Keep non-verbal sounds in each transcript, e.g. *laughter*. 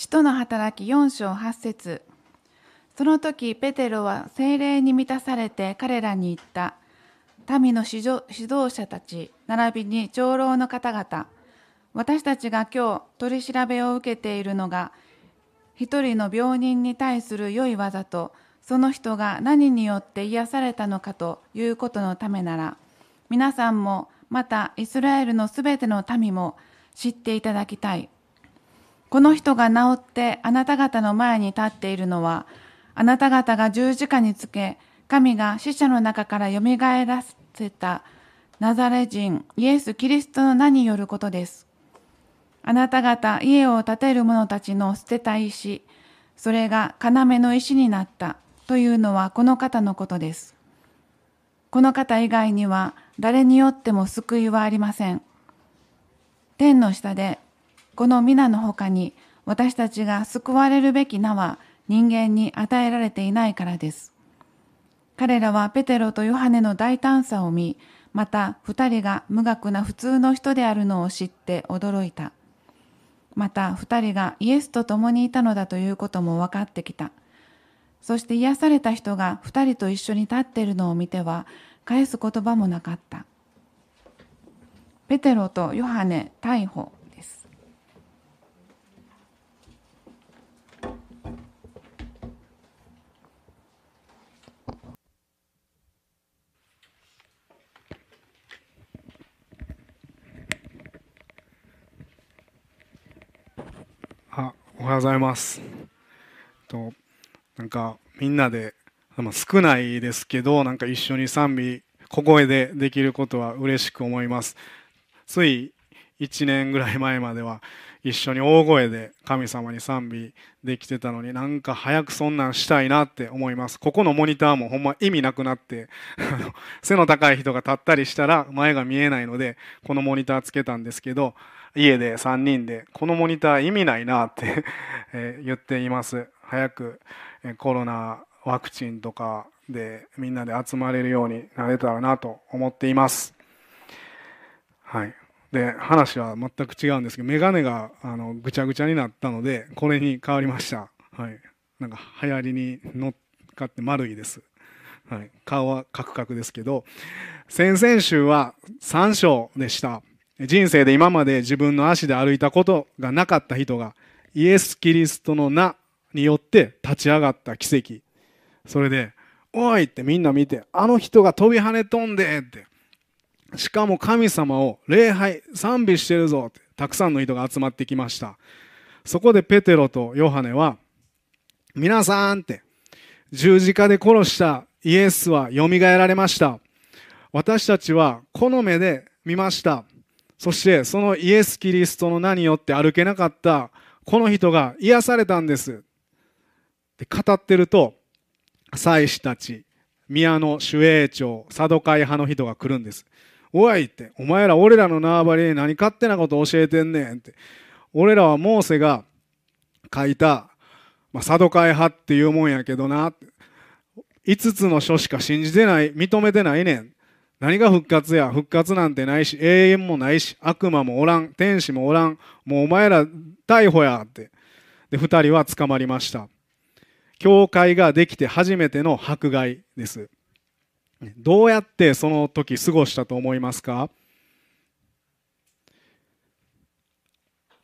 使徒の働き4章8節。その時ペテロは精霊に満たされて彼らに言った。民の指導者たち並びに長老の方々。私たちが今日取り調べを受けているのが一人の病人に対する良い技とその人が何によって癒されたのかということのためなら皆さんもまたイスラエルのすべての民も知っていただきたい。この人が治ってあなた方の前に立っているのはあなた方が十字架につけ神が死者の中からよみがえらせたナザレ人イエス・キリストの名によることですあなた方家を建てる者たちの捨てた石それが要の石になったというのはこの方のことです。この方以外には誰によっても救いはありません。天の下でこの皆の他に私たちが救われるべき名は人間に与えられていないからです。彼らはペテロとヨハネの大胆さを見、また二人が無学な普通の人であるのを知って驚いた。また二人がイエスと共にいたのだということも分かってきた。そして癒された人が二人と一緒に立っているのを見ては返す言葉もなかった。ペテロとヨハネ逮捕です。あおはようございます。となんかみんなで、ま、少ないですけどなんか一緒に賛美小声でできることは嬉しく思いますつい1年ぐらい前までは一緒に大声で神様に賛美できてたのになんか早くそんなんしたいなって思いますここのモニターもほんま意味なくなって背の高い人が立ったりしたら前が見えないのでこのモニターつけたんですけど家で3人でこのモニター意味ないなって *laughs* 言っています早くコロナワクチンとかでみんなで集まれるようになれたらなと思っています。はい。で、話は全く違うんですけど、メガネがあのぐちゃぐちゃになったので、これに変わりました。はい。なんか流行りに乗っかって丸いです。はい。顔はカクカクですけど、先々週は3章でした。人生で今まで自分の足で歩いたことがなかった人が、イエス・キリストの名によって立ち上がった奇跡。それで、おいってみんな見て、あの人が飛び跳ね飛んでって。しかも神様を礼拝、賛美してるぞって、たくさんの人が集まってきました。そこでペテロとヨハネは、皆さんって、十字架で殺したイエスは蘇られました。私たちはこの目で見ました。そしてそのイエス・キリストの名によって歩けなかったこの人が癒されたんです。で語ってると祭司たち宮の守衛長サドカイ派の人が来るんです。おいってお前ら俺らの縄張りに何勝手なこと教えてんねんって。俺らはモーセが書いた、まあ、サドカイ派っていうもんやけどな5つの書しか信じてない認めてないねん。何が復活や？復活なんてないし永遠もないし悪魔もおらん天使もおらんもうお前ら逮捕やってで2人は捕まりました教会ができて初めての迫害です。どうやってその時過ごしたと思いますか？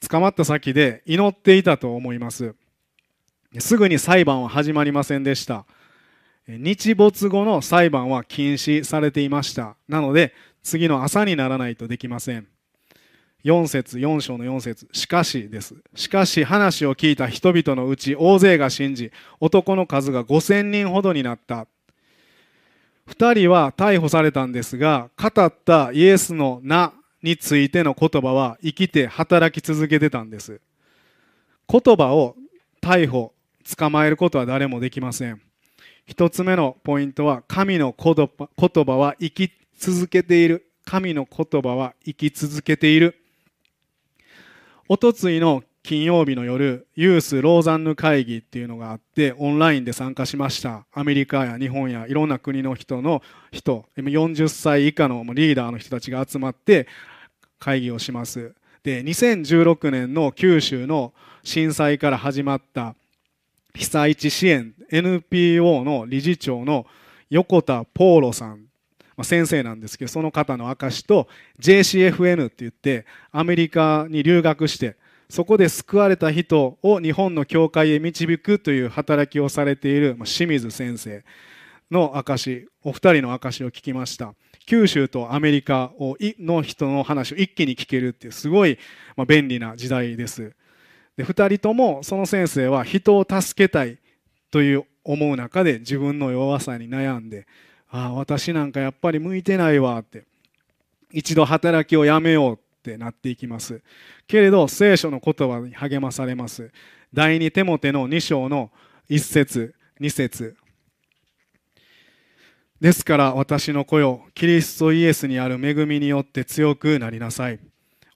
捕まった先で祈っていたと思います。すぐに裁判は始まりませんでした。日没後の裁判は禁止されていました。なので、次の朝にならないとできません。4節4章の4節しかしです。しかし話を聞いた人々のうち大勢が信じ、男の数が5000人ほどになった。2人は逮捕されたんですが、語ったイエスの名についての言葉は生きて働き続けてたんです。言葉を逮捕、捕まえることは誰もできません。一つ目のポイントは、神の言葉は生き続けている。神の言葉は生き続けている。おとついの金曜日の夜、ユースローザンヌ会議っていうのがあって、オンラインで参加しました。アメリカや日本やいろんな国の人の人、40歳以下のリーダーの人たちが集まって会議をします。で2016年の九州の震災から始まった被災地支援 NPO の理事長の横田ポーロさん、ま、先生なんですけどその方の証と JCFN って言ってアメリカに留学してそこで救われた人を日本の教会へ導くという働きをされている清水先生の証お二人の証を聞きました。九州とアメリカをの人の話を一気に聞けるっていうすごい便利な時代です。で2人ともその先生は人を助けたいという思う中で自分の弱さに悩んでああ私なんかやっぱり向いてないわって一度働きをやめようってなっていきます。けれど聖書の言葉に励まされます。第二手モテの2章の1節2節。ですから私の子よキリストイエスにある恵みによって強くなりなさい。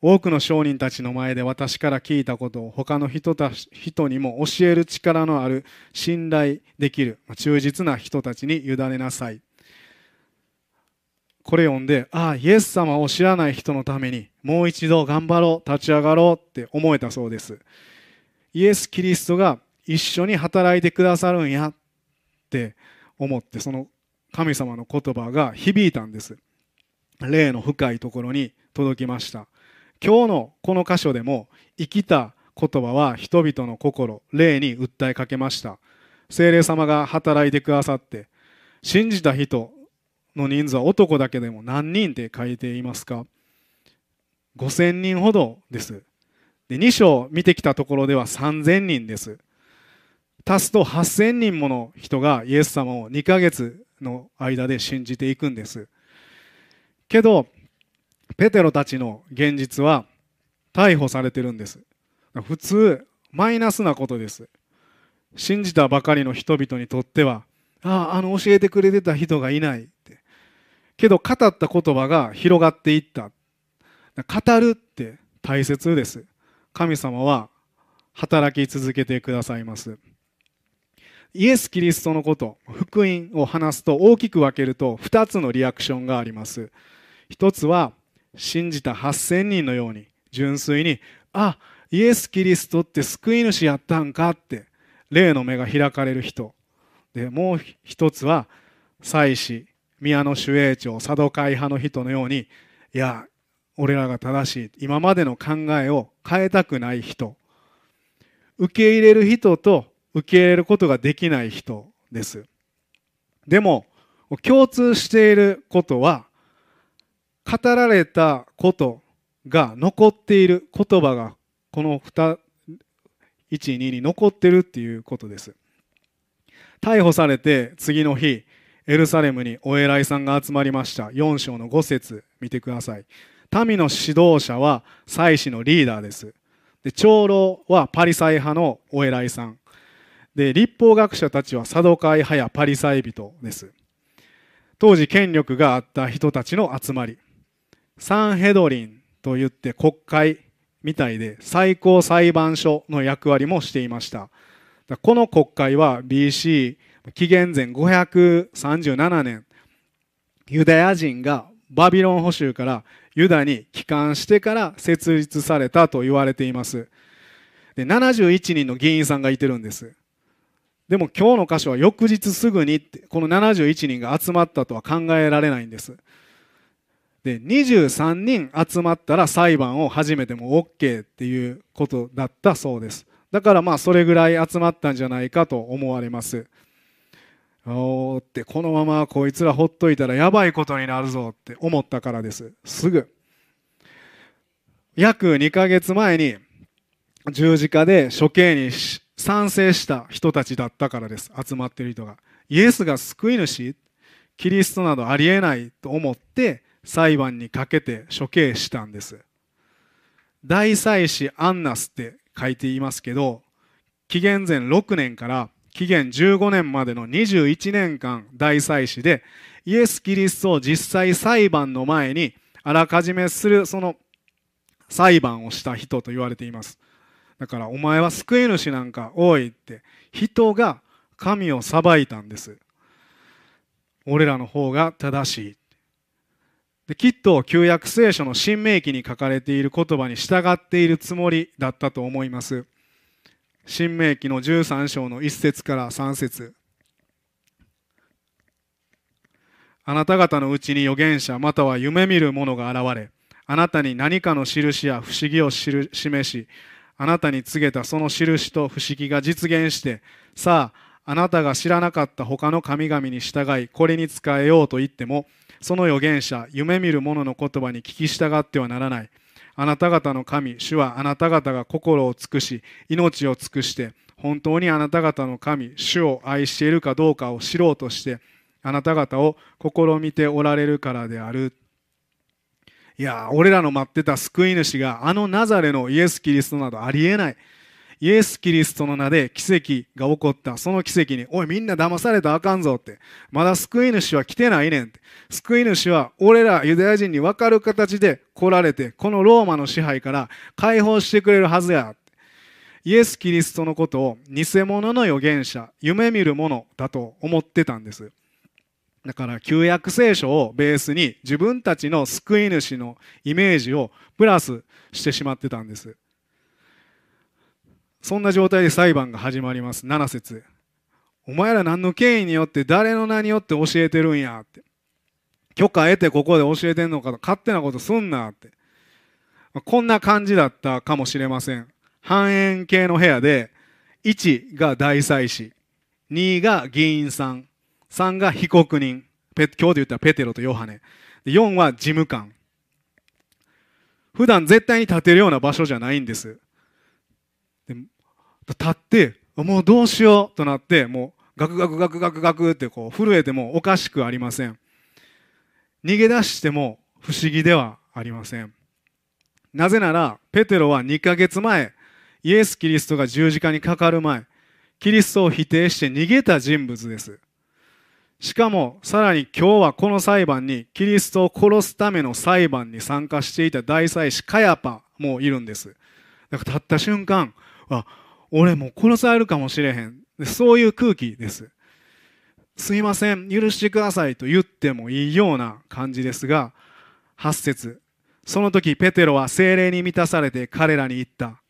多くの商人たちの前で私から聞いたことを他の人た人にも教える力のある信頼できる忠実な人たちに委ねなさい。これ読んで、ああ、イエス様を知らない人のためにもう一度頑張ろう、立ち上がろうって思えたそうです。イエス・キリストが一緒に働いてくださるんやって思って、その神様の言葉が響いたんです。霊の深いところに届きました。今日のこの箇所でも生きた言葉は人々の心霊に訴えかけました。精霊様が働いてくださって信じた人の人数は男だけでも何人って書いていますか。5000人ほどです。で2章見てきたところでは3000人です。足すと8000人もの人がイエス様を2ヶ月の間で信じていくんです。けどペテロたちの現実は逮捕されてるんです。普通マイナスなことです。信じたばかりの人々にとってはあああの教えてくれてた人がいないって。けど語った言葉が広がっていった。語るって大切です。神様は働き続けてくださいます。イエス・キリストのこと福音を話すと大きく分けると2つのリアクションがあります。一つは信じた8000人のように純粋にあイエス・キリストって救い主やったんかって霊の目が開かれる人。でもう一つは祭司宮の守衛長佐渡会派の人のようにいや俺らが正しい今までの考えを変えたくない人。受け入れる人と受け入れることができない人です。でも共通していることは語られたことが残っている言葉がこの2 1、2に残ってるっていうことです。逮捕されて次の日、エルサレムにお偉いさんが集まりました。4章の5節見てください。民の指導者は祭司のリーダーです。で長老はパリサイ派のお偉いさん。で立法学者たちはサドカイ派やパリサイ人です。当時権力があった人たちの集まり。サンヘドリンといって国会みたいで最高裁判所の役割もしていました。この国会は BC 紀元前537年ユダヤ人がバビロン捕囚からユダに帰還してから設立されたと言われています。で71人の議員さんがいてるんです。でも今日の箇所は翌日すぐにこの71人が集まったとは考えられないんです。で23人集まったら裁判を始めても OK っていうことだったそうです。だからまあそれぐらい集まったんじゃないかと思われます。おーってこのままこいつらほっといたらやばいことになるぞって思ったからです。すぐ。約2ヶ月前に十字架で処刑に賛成した人たちだったからです。集まってる人が。イエスが救い主キリストなどありえないと思って裁判にかけて処刑したんです。大祭司アンナスって書いていますけど紀元前6年から紀元15年までの21年間大祭司でイエス・キリストを実際裁判の前にあらかじめするその裁判をした人と言われています。だからお前は救い主なんか多いって人が神を裁いたんです。俺らの方が正しい。できっと旧約聖書の新明記に書かれている言葉に従っているつもりだったと思います。新明記の13章の1節から3節。あなた方のうちに預言者または夢見る者が現れあなたに何かの印や不思議を示しあなたに告げたその印と不思議が実現してさああなたが知らなかった他の神々に従いこれに仕えようと言ってもその預言者、夢見る者の言葉に聞き従ってはならない。あなた方の神、主はあなた方が心を尽くし、命を尽くして、本当にあなた方の神、主を愛しているかどうかを知ろうとして、あなた方を試みておられるからである。いや、俺らの待ってた救い主があのナザレのイエス・キリストなどありえない。イエス・キリストの名で奇跡が起こった。その奇跡に、おい、みんな騙されたらあかんぞって。まだ救い主は来てないねんって。救い主は、俺らユダヤ人に分かる形で来られて、このローマの支配から解放してくれるはずや。イエス・キリストのことを偽物の預言者、夢見る者だと思ってたんです。だから旧約聖書をベースに自分たちの救い主のイメージをプラスしてしまってたんです。そんな状態で裁判が始まります。7節お前ら何の権威によって誰の名によって教えてるんや？って。許可得てここで教えてんのかと勝手なことすんなって。こんな感じだったかもしれません。半円形の部屋で、1が大祭司、2が議員さん、3が被告人、今日で言ったらペテロとヨハネ、4は事務官。普段絶対に立てるような場所じゃないんです。立って、もうどうしようとなって、もうガクガクガクガクガクってこう震えてもおかしくありません。逃げ出しても不思議ではありません。なぜなら、ペテロは2ヶ月前、イエス・キリストが十字架にかかる前、キリストを否定して逃げた人物です。しかも、さらに今日はこの裁判に、キリストを殺すための裁判に参加していた大祭司カヤパもいるんです。だからたった瞬間、あ、俺もう殺されるかもしれへん。そういう空気です。すいません、許してくださいと言ってもいいような感じですが、8節その時ペテロは精霊に満たされて彼らに言った。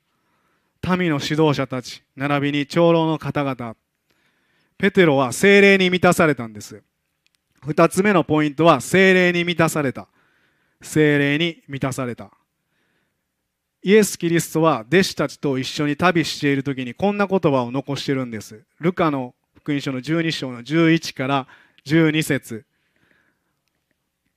民の指導者たち、並びに長老の方々。ペテロは精霊に満たされたんです。二つ目のポイントは精霊に満たされた。精霊に満たされた。イエス・キリストは弟子たちと一緒に旅している時にこんな言葉を残しているんです。ルカの福音書の12章の11から12節。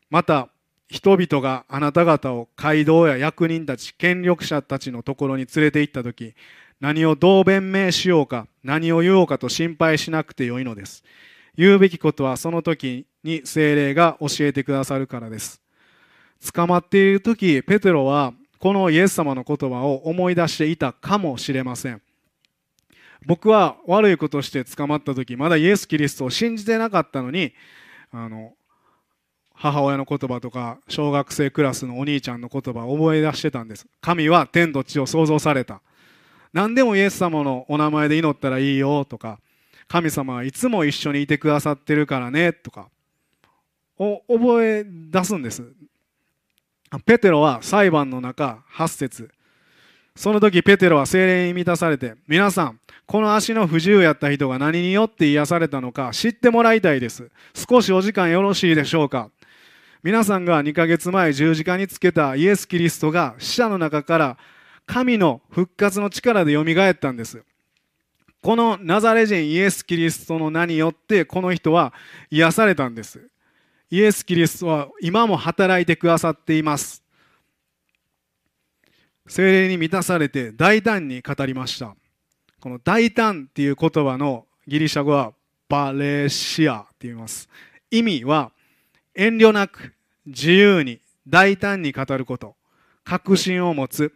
また人々があなた方を街道や役人たち権力者たちのところに連れて行った時何をどう弁明しようか何を言おうかと心配しなくてよいのです。言うべきことはその時に精霊が教えてくださるからです。捕まっている時ペテロはこのイエス様の言葉を思い出していたかもしれません。僕は悪いことして捕まった時まだイエス・キリストを信じてなかったのにあの母親の言葉とか小学生クラスのお兄ちゃんの言葉を覚え出してたんです。神は天と地を創造された。何でもイエス様のお名前で祈ったらいいよとか神様はいつも一緒にいてくださってるからねとかを覚え出すんです。ペテロは裁判の中8節。その時ペテロは精霊に満たされて皆さんこの足の不自由やった人が何によって癒されたのか知ってもらいたいです。少しお時間よろしいでしょうか。皆さんが2ヶ月前十字架につけたイエス・キリストが死者の中から神の復活の力でよみがえったんです。このナザレ人イエス・キリストの名によってこの人は癒されたんです。イエス・キリストは今も働いてくださっています。精霊に満たされて大胆に語りました。この大胆っていう言葉のギリシャ語はバレシアって言います。意味は遠慮なく自由に大胆に語ること、確信を持つ、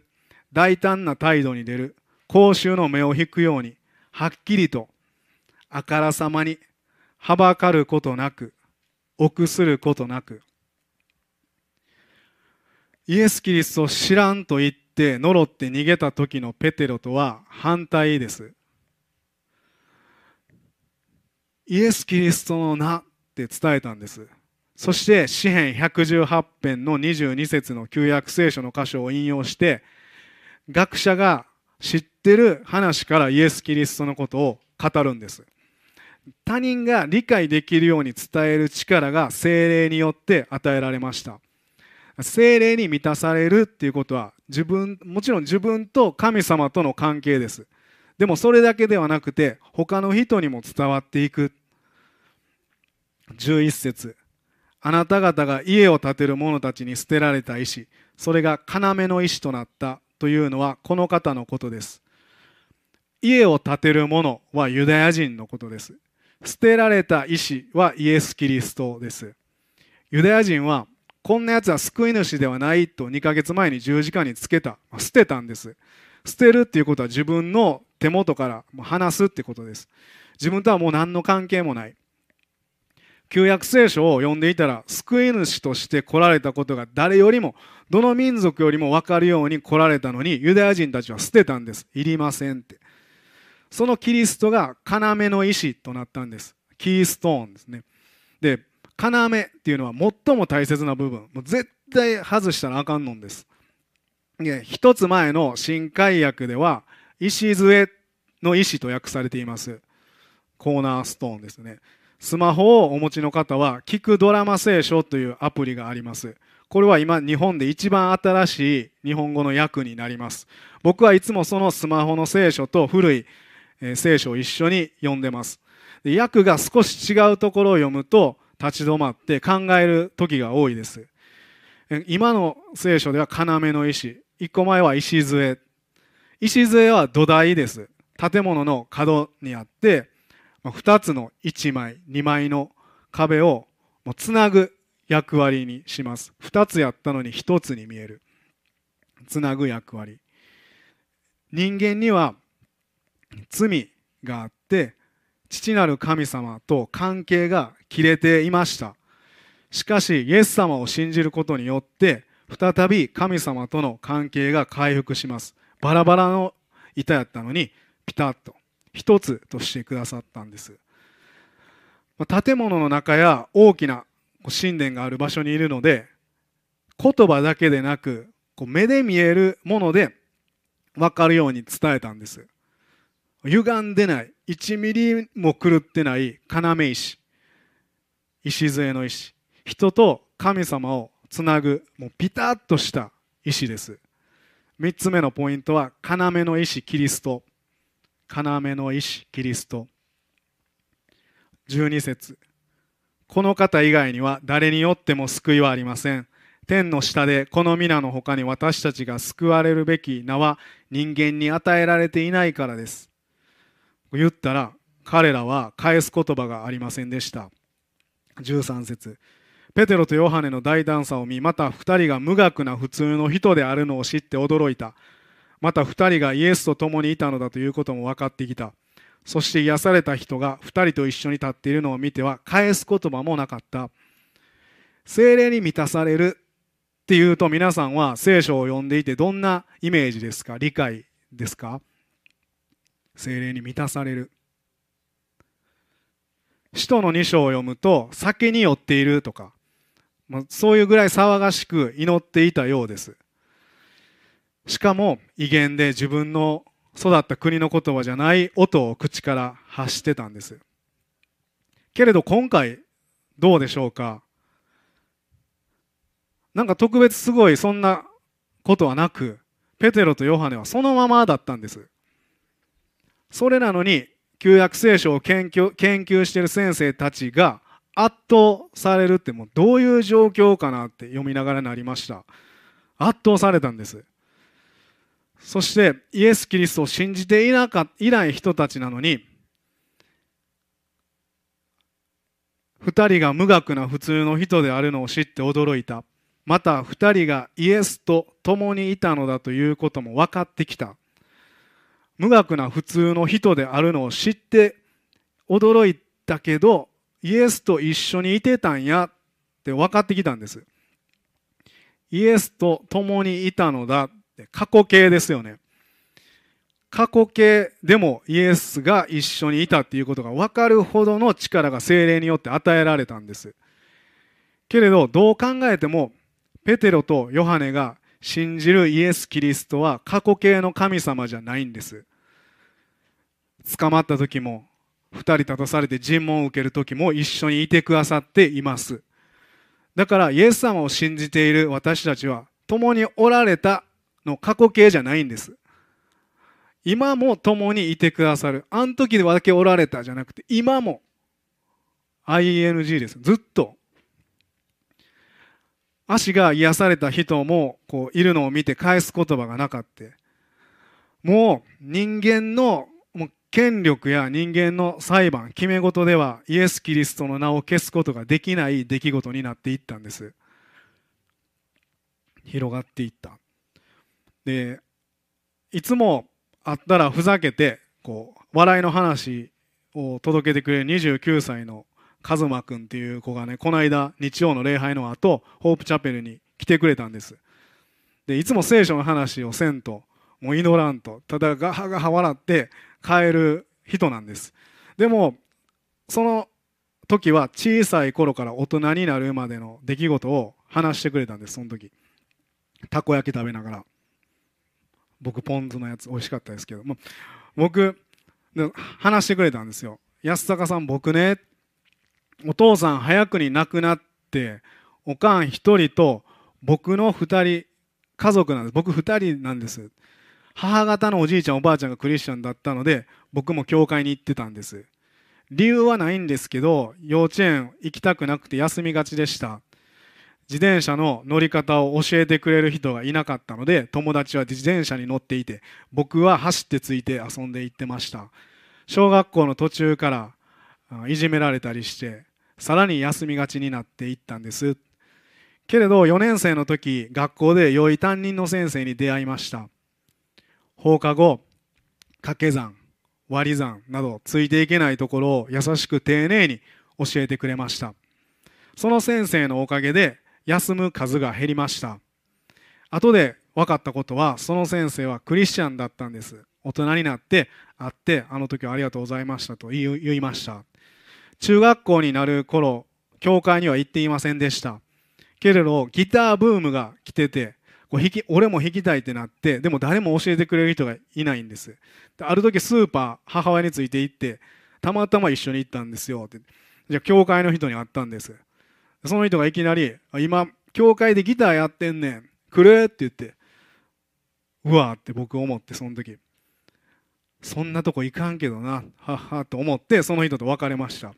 大胆な態度に出る、公衆の目を引くように、はっきりと、あからさまに、はばかることなく、臆することなくイエス・キリストを知らんと言って呪って逃げた時のペテロとは反対です。イエス・キリストの名って伝えたんです。そして詩編118編の22節の旧約聖書の箇所を引用して学者が知ってる話からイエス・キリストのことを語るんです。他人が理解できるように伝える力が精霊によって与えられました。精霊に満たされるっていうことは自分もちろん自分と神様との関係です。でもそれだけではなくて他の人にも伝わっていく。11節。あなた方が家を建てる者たちに捨てられた石。それが要の石となった。というのはこの方のことです。家を建てる者はユダヤ人のことです。捨てられた石はイエス・キリストです。ユダヤ人はこんなやつは救い主ではないと2ヶ月前に十字架につけた。捨てたんです。捨てるっていうことは自分の手元から離すってことです。自分とはもう何の関係もない。旧約聖書を読んでいたら救い主として来られたことが誰よりもどの民族よりも分かるように来られたのにユダヤ人たちは捨てたんです。いりませんって。そのキリストが要の石となったんです。キーストーンですね。で要っていうのは最も大切な部分。もう絶対外したらあかんのんです。で一つ前の新海訳では礎の石と訳されています。コーナーストーンですね。スマホをお持ちの方は聞くドラマ聖書というアプリがあります。これは今日本で一番新しい日本語の訳になります。僕はいつもそのスマホの聖書と古いえ聖書を一緒に読んでます。で訳が少し違うところを読むと立ち止まって考える時が多いです。今の聖書では要の石。一個前は礎礎は土台です。建物の角にあって2つの1枚2枚の壁をつなぐ役割にします。2つやったのに1つに見える。つなぐ役割。人間には罪があって父なる神様と関係が切れていました。しかしイエス様を信じることによって再び神様との関係が回復します。バラバラの板やったのにピタッと一つとしてくださったんです。建物の中や大きな神殿がある場所にいるので言葉だけでなく目で見えるもので分かるように伝えたんです。歪んでない。1ミリも狂ってない要石。礎の石。人と神様をつなぐもうピタッとした石です。3つ目のポイントは要の石キリスト。要の石キリスト。12節。この方以外には誰によっても救いはありません。天の下でこの皆の他に私たちが救われるべき名は人間に与えられていないからです。言ったら彼らは返す言葉がありませんでした。13節。ペテロとヨハネの大胆さを見また2人が無学な普通の人であるのを知って驚いた。また2人がイエスと共にいたのだということも分かってきた。そして癒された人が2人と一緒に立っているのを見ては返す言葉もなかった。精霊に満たされるっていうと皆さんは聖書を読んでいてどんなイメージですか？理解ですか？精霊に満たされる。使徒の2章を読むと酒に酔っているとか、まあ、そういうぐらい騒がしく祈っていたようです。しかも威厳で自分の育った国の言葉じゃない音を口から発してたんです。けれど今回どうでしょうか？なんか特別すごいそんなことはなくペテロとヨハネはそのままだったんです。それなのに旧約聖書を研究研究している先生たちが圧倒されるってもうどういう状況かなって読みながらなりました。圧倒されたんです。そしてイエス・キリストを信じていなかいない人たちなのに2人が無学な普通の人であるのを知って驚いた。また2人がイエスと共にいたのだということも分かってきた。無学な普通の人であるのを知って驚いたけどイエスと一緒にいてたんやって分かってきたんです。イエスと共にいたのだって過去形ですよね。過去形でもイエスが一緒にいたっていうことが分かるほどの力が精霊によって与えられたんです。けれどどう考えてもペテロとヨハネが信じるイエス・キリストは過去形の神様じゃないんです。捕まった時も2人立たされて尋問を受ける時も一緒にいてくださっています。だからイエス様を信じている私たちは共におられたの過去形じゃないんです。今も共にいてくださる。あの時だけおられたじゃなくて今も ING です。ずっと。足が癒された人もこういるのを見て返す言葉がなかったもう人間の権力や人間の裁判決め事ではイエス・キリストの名を消すことができない出来事になっていったんです。広がっていった。でいつも会ったらふざけてこう笑いの話を届けてくれる29歳のカズマ君っていう子がねこの間日曜の礼拝の後ホープチャペルに来てくれたんです。でいつも聖書の話をせんともう祈らんとただガハガハ笑って帰る人なんです。でもその時は小さい頃から大人になるまでの出来事を話してくれたんですその時。たこ焼き食べながら。僕ポン酢のやつ美味しかったですけど、ま僕話してくれたんですよ。安坂さん僕ね。お父さん早くに亡くなっておかん一人と僕の二人家族なんです。僕二人なんです。母方のおじいちゃんおばあちゃんがクリスチャンだったので僕も教会に行ってたんです。理由はないんですけど幼稚園行きたくなくて休みがちでした。自転車の乗り方を教えてくれる人がいなかったので友達は自転車に乗っていて僕は走ってついて遊んで行ってました。小学校の途中からいじめられたりしてさらに休みがちになっていったんです。けれど4年生の時学校で良い担任の先生に出会いました。放課後掛け算割り算などついていけないところを優しく丁寧に教えてくれました。その先生のおかげで休む数が減りました。後で分かったことはその先生はクリスチャンだったんです。大人になって会ってあの時はありがとうございましたと言いました。中学校になる頃教会には行っていませんでした。けれどギターブームが来ててこう弾き俺も弾きたいってなってでも誰も教えてくれる人がいないんです。ある時スーパー母親について行ってたまたま一緒に行ったんですよって。じゃあ教会の人に会ったんです。その人がいきなり「今教会でギターやってんねん。来る?」って言ってうわーって僕思ってその時。そんなとこ行かんけどな。はっはと思ってその人と別れました。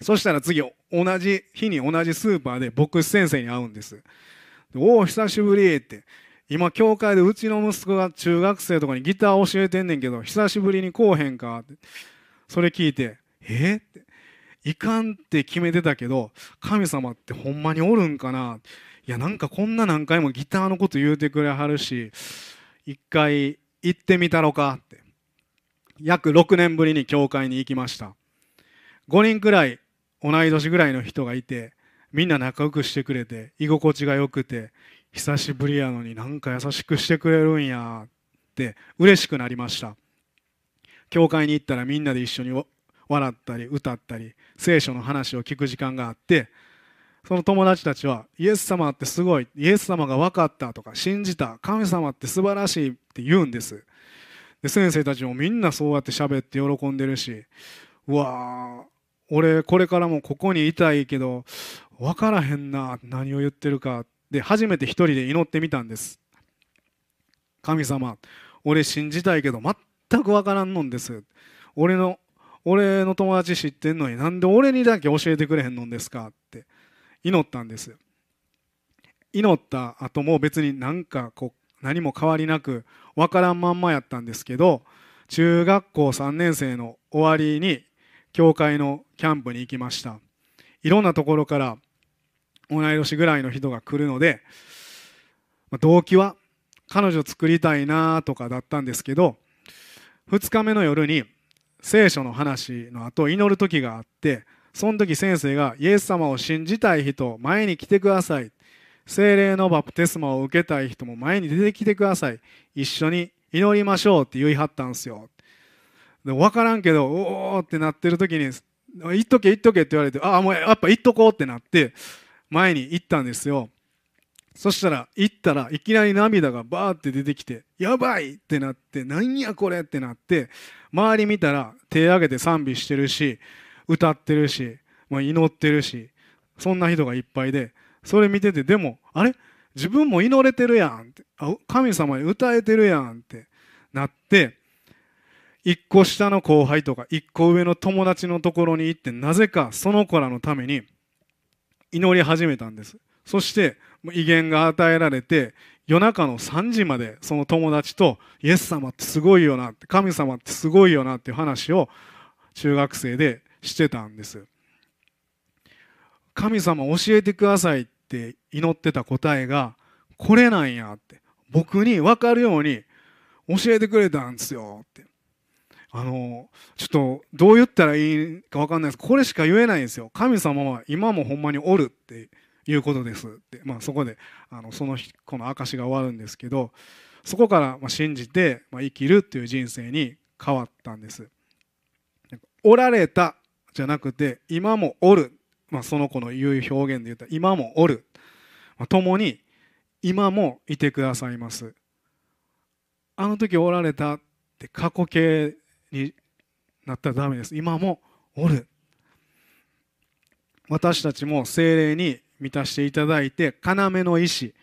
そしたら次同じ日に同じスーパーで牧師先生に会うんです。おお久しぶりって。今教会でうちの息子が中学生とかにギター教えてんねんけど久しぶりに来おへんかって。それ聞いてえって。いかんって決めてたけど神様ってほんまにおるんかな。いやなんかこんな何回もギターのこと言うてくれはるし一回行ってみたろかって。約6年ぶりに教会に行きました。5人くらい同い年ぐらいの人がいてみんな仲良くしてくれて居心地が良くて久しぶりやのになんか優しくしてくれるんやって嬉しくなりました。教会に行ったらみんなで一緒に笑ったり歌ったり聖書の話を聞く時間があってその友達たちはイエス様ってすごいイエス様が分かったとか信じた神様って素晴らしいって言うんです。で先生たちもみんなそうやって喋って喜んでるしうわ俺これからもここにいたいけど分からへんな何を言ってるか。で初めて一人で祈ってみたんです。神様俺信じたいけど全く分からんのんです。俺の俺の友達知ってんのになんで俺にだけ教えてくれへんのんですか？って祈ったんです。祈った後も別になんかこう何も変わりなく分からんまんまやったんですけど中学校3年生の終わりに教会のキャンプに行きました。いろんなところから同い年ぐらいの人が来るので動機は彼女作りたいなとかだったんですけど2日目の夜に聖書の話の後祈る時があってその時先生がイエス様を信じたい人前に来てください。精霊のバプテスマを受けたい人も前に出てきてください。一緒に祈りましょうって言い張ったんですよ。で分からんけどおおってなってる時に「言っとけ言っとけ」って言われて「ああもうやっぱ言っとこう」ってなって前に行ったんですよ。そしたら行ったらいきなり涙がバーって出てきてやばいってなってなんやこれってなって周り見たら手挙げて賛美してるし歌ってるし、まあ、祈ってるしそんな人がいっぱいでそれ見ててでもあれ？自分も祈れてるやんって。神様に歌えてるやんって。なって一個下の後輩とか一個上の友達のところに行ってなぜかその子らのために祈り始めたんです。そして威厳が与えられて夜中の3時までその友達とイエス様ってすごいよなって神様ってすごいよなっていう話を中学生でしてたんです。神様教えてくださいって祈ってた答えがこれなんやって僕に分かるように教えてくれたんですよって。あのちょっとどう言ったらいいか分かんないです。これしか言えないんですよ。神様は今もほんまにおるっていうことですって、まあ、そこであのその日この証が終わるんですけどそこからま信じてま生きるっていう人生に変わったんです。おられたじゃなくて今もおる、まあ、その子の言う表現で言ったら今もおる、まあ、共に今もいてくださいます。あの時おられたって過去形になったらダメです。今もおる。私たちも精霊に満たしていただいて要の意志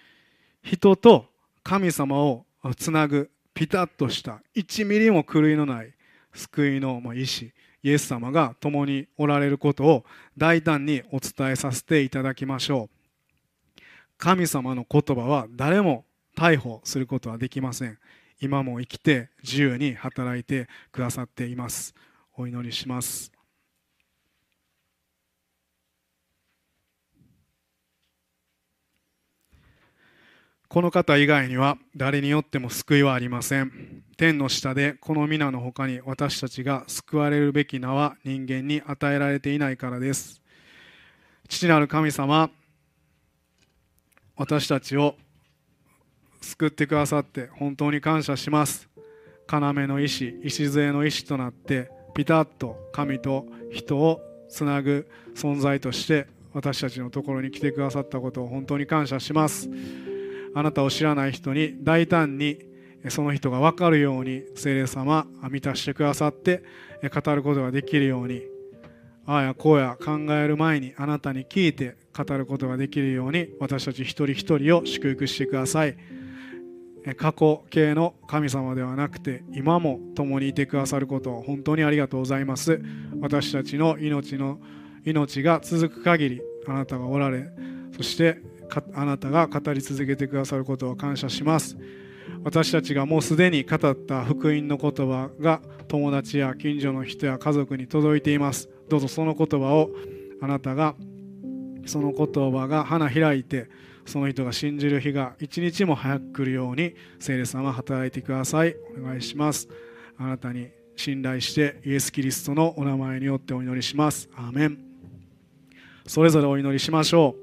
人と神様をつなぐピタッとした1ミリも狂いのない救いの意志イエス様が共におられることを大胆にお伝えさせていただきましょう。神様の言葉は誰も逮捕することはできません。今も生きて自由に働いてくださっています。お祈りします。この方以外には誰によっても救いはありません。天の下でこの皆の他に私たちが救われるべき名は人間に与えられていないからです。父なる神様私たちを救ってくださって本当に感謝します。要の意志礎の意志となってピタッと神と人をつなぐ存在として私たちのところに来てくださったことを本当に感謝します。あなたを知らない人に大胆にその人が分かるように聖霊様満たしてくださって語ることができるようにああやこうや考える前にあなたに聞いて語ることができるように私たち一人一人を祝福してください。過去形の神様ではなくて今も共にいてくださることを本当にありがとうございます。私たちの命の命が続く限りあなたがおられそしてあなたが語り続けてくださることを感謝します。私たちがもうすでに語った福音の言葉が友達や近所の人や家族に届いています。どうぞその言葉をあなたがその言葉が花開いてその人が信じる日が一日も早く来るように聖霊様働いてください。お願いします。あなたに信頼してイエス・キリストのお名前によってお祈りします。アーメン。それぞれお祈りしましょう。